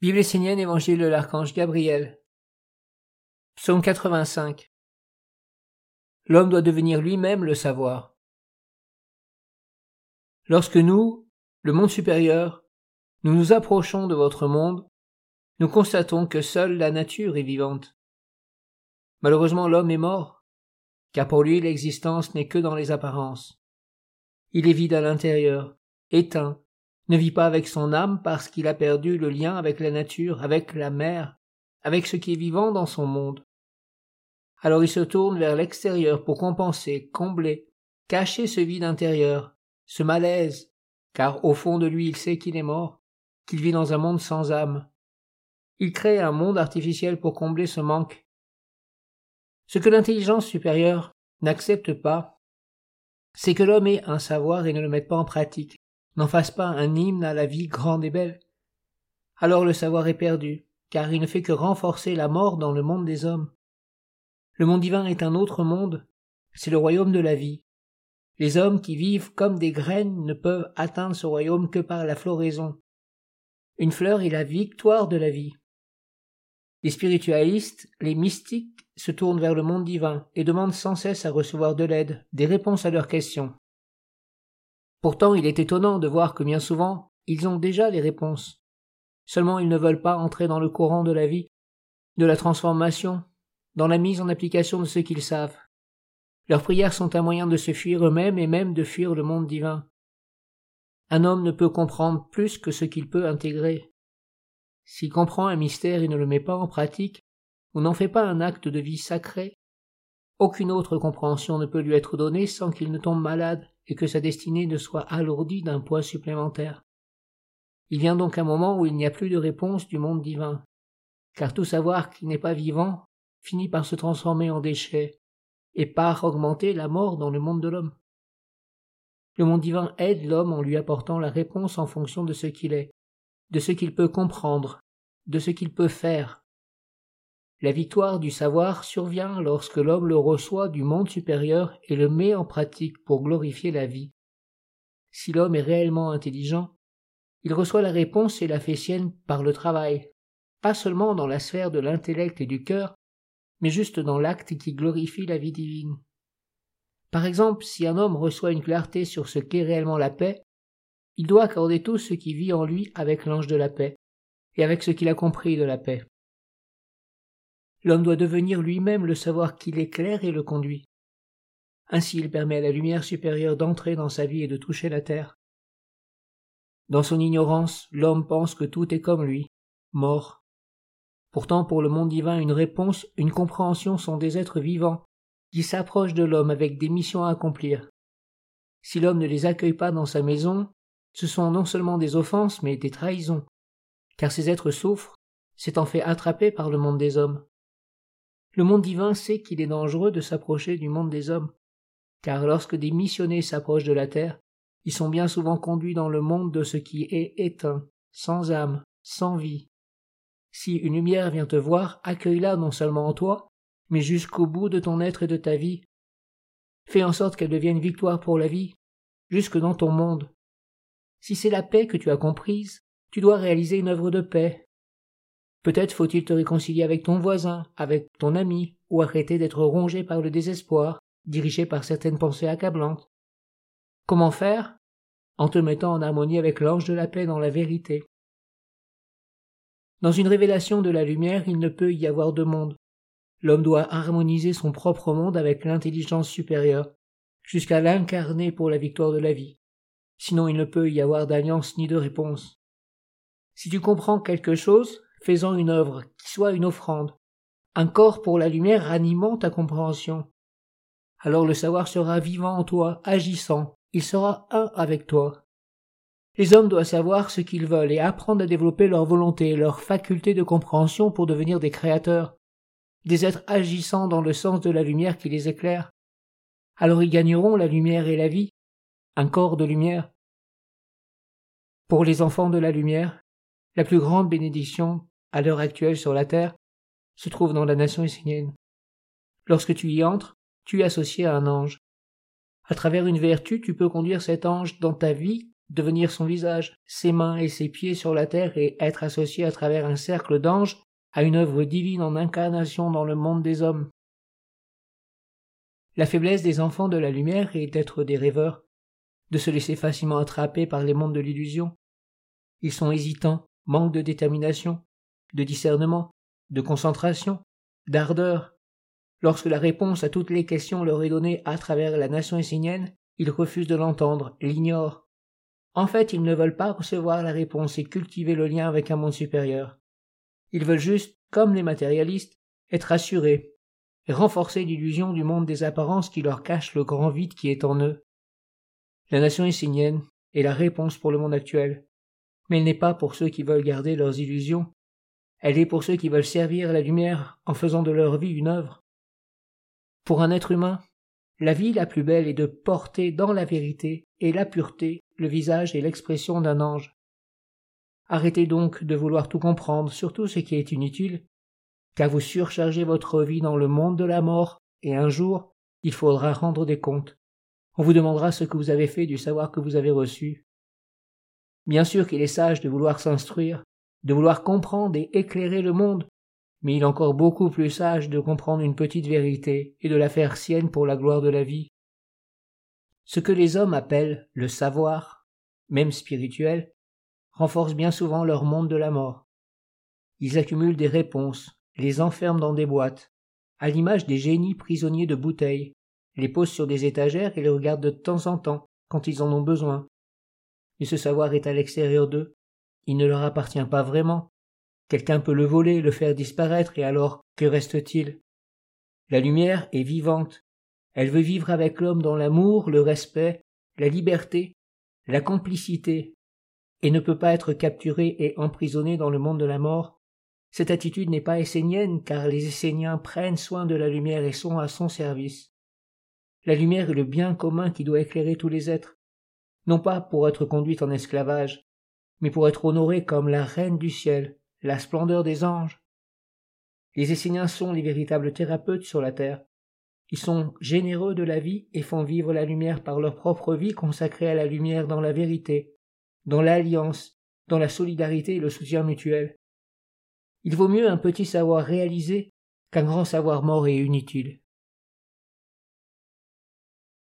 Bible essénienne, Évangile de l'archange Gabriel. Psaume 85. L'homme doit devenir lui-même le savoir. Lorsque nous, le monde supérieur, nous nous approchons de votre monde, nous constatons que seule la nature est vivante. Malheureusement l'homme est mort, car pour lui l'existence n'est que dans les apparences. Il est vide à l'intérieur, éteint, ne vit pas avec son âme parce qu'il a perdu le lien avec la nature, avec la mer, avec ce qui est vivant dans son monde. Alors il se tourne vers l'extérieur pour compenser, combler, cacher ce vide intérieur, ce malaise, car au fond de lui il sait qu'il est mort, qu'il vit dans un monde sans âme. Il crée un monde artificiel pour combler ce manque. Ce que l'intelligence supérieure n'accepte pas, c'est que l'homme ait un savoir et ne le mette pas en pratique n'en fasse pas un hymne à la vie grande et belle. Alors le savoir est perdu, car il ne fait que renforcer la mort dans le monde des hommes. Le monde divin est un autre monde, c'est le royaume de la vie. Les hommes qui vivent comme des graines ne peuvent atteindre ce royaume que par la floraison. Une fleur est la victoire de la vie. Les spiritualistes, les mystiques, se tournent vers le monde divin et demandent sans cesse à recevoir de l'aide, des réponses à leurs questions. Pourtant il est étonnant de voir que bien souvent ils ont déjà les réponses. Seulement ils ne veulent pas entrer dans le courant de la vie, de la transformation, dans la mise en application de ce qu'ils savent. Leurs prières sont un moyen de se fuir eux-mêmes et même de fuir le monde divin. Un homme ne peut comprendre plus que ce qu'il peut intégrer. S'il comprend un mystère et ne le met pas en pratique, ou n'en fait pas un acte de vie sacré, aucune autre compréhension ne peut lui être donnée sans qu'il ne tombe malade et que sa destinée ne soit alourdie d'un poids supplémentaire. Il vient donc un moment où il n'y a plus de réponse du monde divin, car tout savoir qui n'est pas vivant finit par se transformer en déchet, et par augmenter la mort dans le monde de l'homme. Le monde divin aide l'homme en lui apportant la réponse en fonction de ce qu'il est, de ce qu'il peut comprendre, de ce qu'il peut faire, la victoire du savoir survient lorsque l'homme le reçoit du monde supérieur et le met en pratique pour glorifier la vie. Si l'homme est réellement intelligent, il reçoit la réponse et la fait sienne par le travail, pas seulement dans la sphère de l'intellect et du cœur, mais juste dans l'acte qui glorifie la vie divine. Par exemple, si un homme reçoit une clarté sur ce qu'est réellement la paix, il doit accorder tout ce qui vit en lui avec l'ange de la paix, et avec ce qu'il a compris de la paix. L'homme doit devenir lui-même le savoir qui l'éclaire et le conduit. Ainsi il permet à la lumière supérieure d'entrer dans sa vie et de toucher la terre. Dans son ignorance, l'homme pense que tout est comme lui, mort. Pourtant pour le monde divin une réponse, une compréhension sont des êtres vivants, qui s'approchent de l'homme avec des missions à accomplir. Si l'homme ne les accueille pas dans sa maison, ce sont non seulement des offenses, mais des trahisons, car ces êtres souffrent, s'étant fait attraper par le monde des hommes. Le monde divin sait qu'il est dangereux de s'approcher du monde des hommes, car lorsque des missionnés s'approchent de la terre, ils sont bien souvent conduits dans le monde de ce qui est éteint, sans âme, sans vie. Si une lumière vient te voir, accueille-la non seulement en toi, mais jusqu'au bout de ton être et de ta vie. Fais en sorte qu'elle devienne victoire pour la vie, jusque dans ton monde. Si c'est la paix que tu as comprise, tu dois réaliser une œuvre de paix, Peut-être faut-il te réconcilier avec ton voisin, avec ton ami, ou arrêter d'être rongé par le désespoir, dirigé par certaines pensées accablantes. Comment faire? En te mettant en harmonie avec l'ange de la paix dans la vérité. Dans une révélation de la lumière, il ne peut y avoir de monde. L'homme doit harmoniser son propre monde avec l'intelligence supérieure, jusqu'à l'incarner pour la victoire de la vie. Sinon il ne peut y avoir d'alliance ni de réponse. Si tu comprends quelque chose, faisant une œuvre qui soit une offrande, un corps pour la lumière animant ta compréhension. Alors le savoir sera vivant en toi, agissant, il sera un avec toi. Les hommes doivent savoir ce qu'ils veulent et apprendre à développer leur volonté, leur faculté de compréhension pour devenir des créateurs, des êtres agissant dans le sens de la lumière qui les éclaire. Alors ils gagneront la lumière et la vie, un corps de lumière. Pour les enfants de la lumière, la plus grande bénédiction, à l'heure actuelle sur la terre, se trouve dans la nation essénienne. Lorsque tu y entres, tu es associé à un ange. À travers une vertu, tu peux conduire cet ange dans ta vie devenir son visage, ses mains et ses pieds sur la terre et être associé à travers un cercle d'anges à une œuvre divine en incarnation dans le monde des hommes. La faiblesse des enfants de la lumière est d'être des rêveurs, de se laisser facilement attraper par les mondes de l'illusion. Ils sont hésitants, manquent de détermination, de discernement, de concentration, d'ardeur. Lorsque la réponse à toutes les questions leur est donnée à travers la nation essénienne, ils refusent de l'entendre, l'ignorent. En fait, ils ne veulent pas recevoir la réponse et cultiver le lien avec un monde supérieur. Ils veulent juste, comme les matérialistes, être assurés et renforcer l'illusion du monde des apparences qui leur cache le grand vide qui est en eux. La nation essénienne est la réponse pour le monde actuel, mais elle n'est pas pour ceux qui veulent garder leurs illusions, elle est pour ceux qui veulent servir la lumière en faisant de leur vie une œuvre. Pour un être humain, la vie la plus belle est de porter dans la vérité et la pureté le visage et l'expression d'un ange. Arrêtez donc de vouloir tout comprendre, surtout ce qui est inutile, car vous surchargez votre vie dans le monde de la mort, et un jour, il faudra rendre des comptes. On vous demandera ce que vous avez fait du savoir que vous avez reçu. Bien sûr qu'il est sage de vouloir s'instruire, de vouloir comprendre et éclairer le monde, mais il est encore beaucoup plus sage de comprendre une petite vérité et de la faire sienne pour la gloire de la vie. Ce que les hommes appellent le savoir, même spirituel, renforce bien souvent leur monde de la mort. Ils accumulent des réponses, les enferment dans des boîtes, à l'image des génies prisonniers de bouteilles, les posent sur des étagères et les regardent de temps en temps quand ils en ont besoin. Mais ce savoir est à l'extérieur d'eux, il ne leur appartient pas vraiment. Quelqu'un peut le voler, le faire disparaître, et alors que reste-t-il? La lumière est vivante. Elle veut vivre avec l'homme dans l'amour, le respect, la liberté, la complicité, et ne peut pas être capturée et emprisonnée dans le monde de la mort. Cette attitude n'est pas essénienne, car les Esséniens prennent soin de la lumière et sont à son service. La lumière est le bien commun qui doit éclairer tous les êtres, non pas pour être conduite en esclavage, mais pour être honorée comme la reine du ciel, la splendeur des anges. Les Esséniens sont les véritables thérapeutes sur la terre. Ils sont généreux de la vie et font vivre la lumière par leur propre vie consacrée à la lumière dans la vérité, dans l'alliance, dans la solidarité et le soutien mutuel. Il vaut mieux un petit savoir réalisé qu'un grand savoir mort et inutile.